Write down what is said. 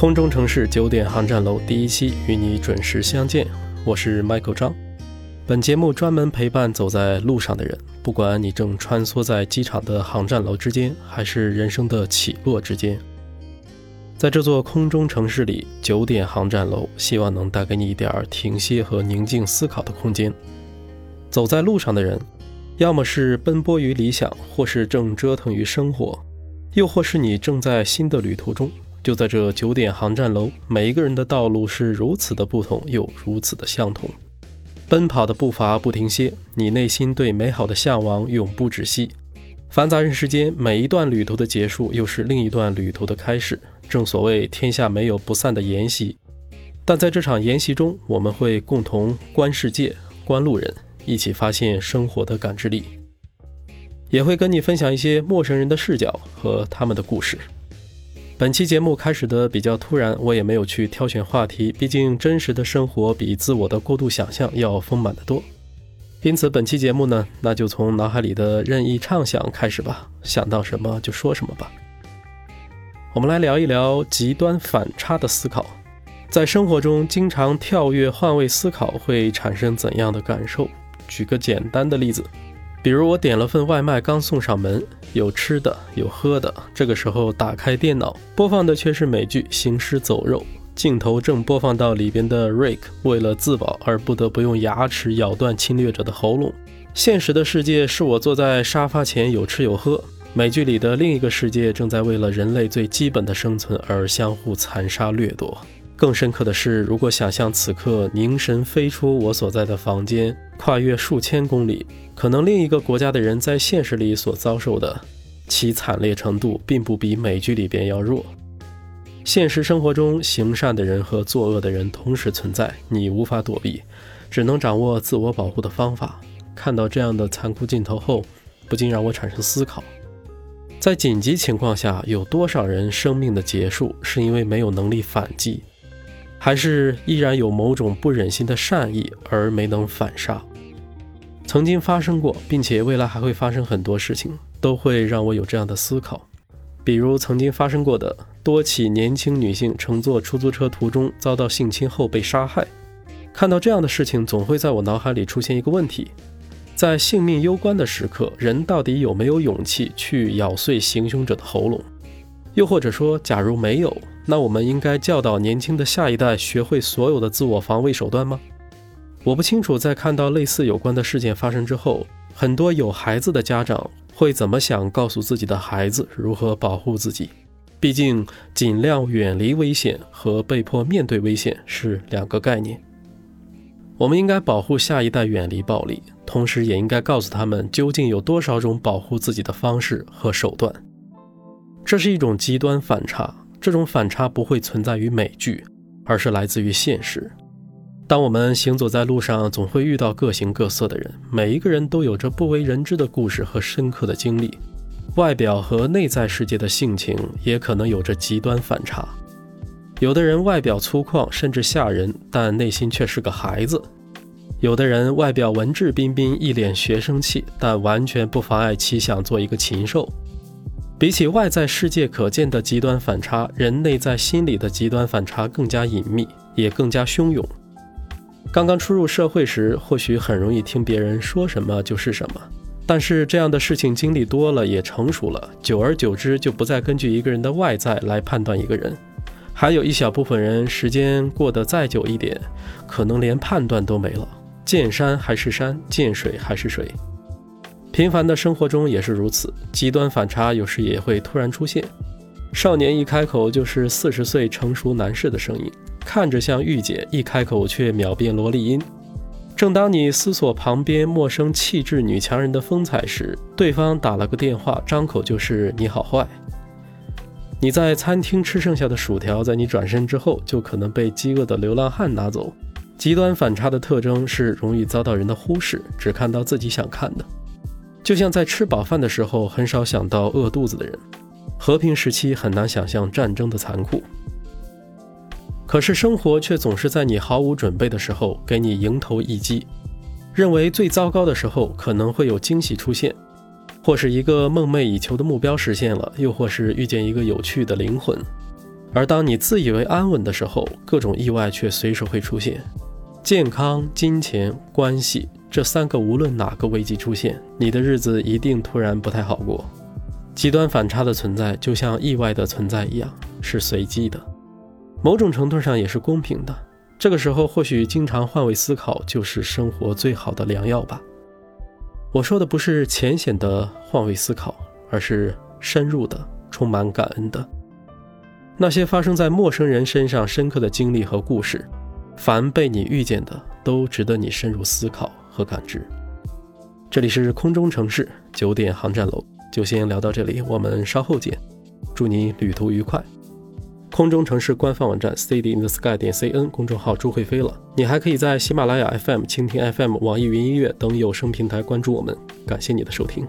空中城市九点航站楼第一期与你准时相见，我是 Michael 张。本节目专门陪伴走在路上的人，不管你正穿梭在机场的航站楼之间，还是人生的起落之间，在这座空中城市里，九点航站楼希望能带给你一点停歇和宁静思考的空间。走在路上的人，要么是奔波于理想，或是正折腾于生活，又或是你正在新的旅途中。就在这九点航站楼，每一个人的道路是如此的不同，又如此的相同。奔跑的步伐不停歇，你内心对美好的向往永不止息。繁杂人世间，每一段旅途的结束，又是另一段旅途的开始。正所谓天下没有不散的筵席，但在这场筵席中，我们会共同观世界、观路人，一起发现生活的感知力，也会跟你分享一些陌生人的视角和他们的故事。本期节目开始的比较突然，我也没有去挑选话题，毕竟真实的生活比自我的过度想象要丰满得多。因此，本期节目呢，那就从脑海里的任意畅想开始吧，想到什么就说什么吧。我们来聊一聊极端反差的思考，在生活中经常跳跃换位思考会产生怎样的感受？举个简单的例子。比如我点了份外卖，刚送上门，有吃的，有喝的。这个时候打开电脑，播放的却是美剧《行尸走肉》，镜头正播放到里边的 Rick 为了自保而不得不用牙齿咬断侵略者的喉咙。现实的世界是我坐在沙发前有吃有喝，美剧里的另一个世界正在为了人类最基本的生存而相互残杀掠夺。更深刻的是，如果想象此刻凝神飞出我所在的房间，跨越数千公里，可能另一个国家的人在现实里所遭受的其惨烈程度，并不比美剧里边要弱。现实生活中，行善的人和作恶的人同时存在，你无法躲避，只能掌握自我保护的方法。看到这样的残酷镜头后，不禁让我产生思考：在紧急情况下，有多少人生命的结束是因为没有能力反击？还是依然有某种不忍心的善意而没能反杀，曾经发生过，并且未来还会发生很多事情，都会让我有这样的思考。比如曾经发生过的多起年轻女性乘坐出租车途中遭到性侵后被杀害，看到这样的事情，总会在我脑海里出现一个问题：在性命攸关的时刻，人到底有没有勇气去咬碎行凶者的喉咙？又或者说，假如没有？那我们应该教导年轻的下一代学会所有的自我防卫手段吗？我不清楚，在看到类似有关的事件发生之后，很多有孩子的家长会怎么想，告诉自己的孩子如何保护自己。毕竟，尽量远离危险和被迫面对危险是两个概念。我们应该保护下一代远离暴力，同时也应该告诉他们究竟有多少种保护自己的方式和手段。这是一种极端反差。这种反差不会存在于美剧，而是来自于现实。当我们行走在路上，总会遇到各形各色的人，每一个人都有着不为人知的故事和深刻的经历，外表和内在世界的性情也可能有着极端反差。有的人外表粗犷甚至吓人，但内心却是个孩子；有的人外表文质彬彬，一脸学生气，但完全不妨碍其想做一个禽兽。比起外在世界可见的极端反差，人内在心理的极端反差更加隐秘，也更加汹涌。刚刚初入社会时，或许很容易听别人说什么就是什么，但是这样的事情经历多了，也成熟了，久而久之就不再根据一个人的外在来判断一个人。还有一小部分人，时间过得再久一点，可能连判断都没了，见山还是山，见水还是水。平凡的生活中也是如此，极端反差有时也会突然出现。少年一开口就是四十岁成熟男士的声音，看着像御姐，一开口却秒变萝莉音。正当你思索旁边陌生气质女强人的风采时，对方打了个电话，张口就是你好坏。你在餐厅吃剩下的薯条，在你转身之后就可能被饥饿的流浪汉拿走。极端反差的特征是容易遭到人的忽视，只看到自己想看的。就像在吃饱饭的时候很少想到饿肚子的人，和平时期很难想象战争的残酷。可是生活却总是在你毫无准备的时候给你迎头一击，认为最糟糕的时候可能会有惊喜出现，或是一个梦寐以求的目标实现了，又或是遇见一个有趣的灵魂。而当你自以为安稳的时候，各种意外却随时会出现。健康、金钱、关系这三个，无论哪个危机出现，你的日子一定突然不太好过。极端反差的存在，就像意外的存在一样，是随机的，某种程度上也是公平的。这个时候，或许经常换位思考，就是生活最好的良药吧。我说的不是浅显的换位思考，而是深入的、充满感恩的。那些发生在陌生人身上深刻的经历和故事，凡被你遇见的，都值得你深入思考和感知。这里是空中城市九点航站楼，就先聊到这里，我们稍后见。祝你旅途愉快。空中城市官方网站 city in the sky 点 cn 公众号朱会飞了，你还可以在喜马拉雅 FM、蜻蜓 FM、网易云音乐等有声平台关注我们。感谢你的收听。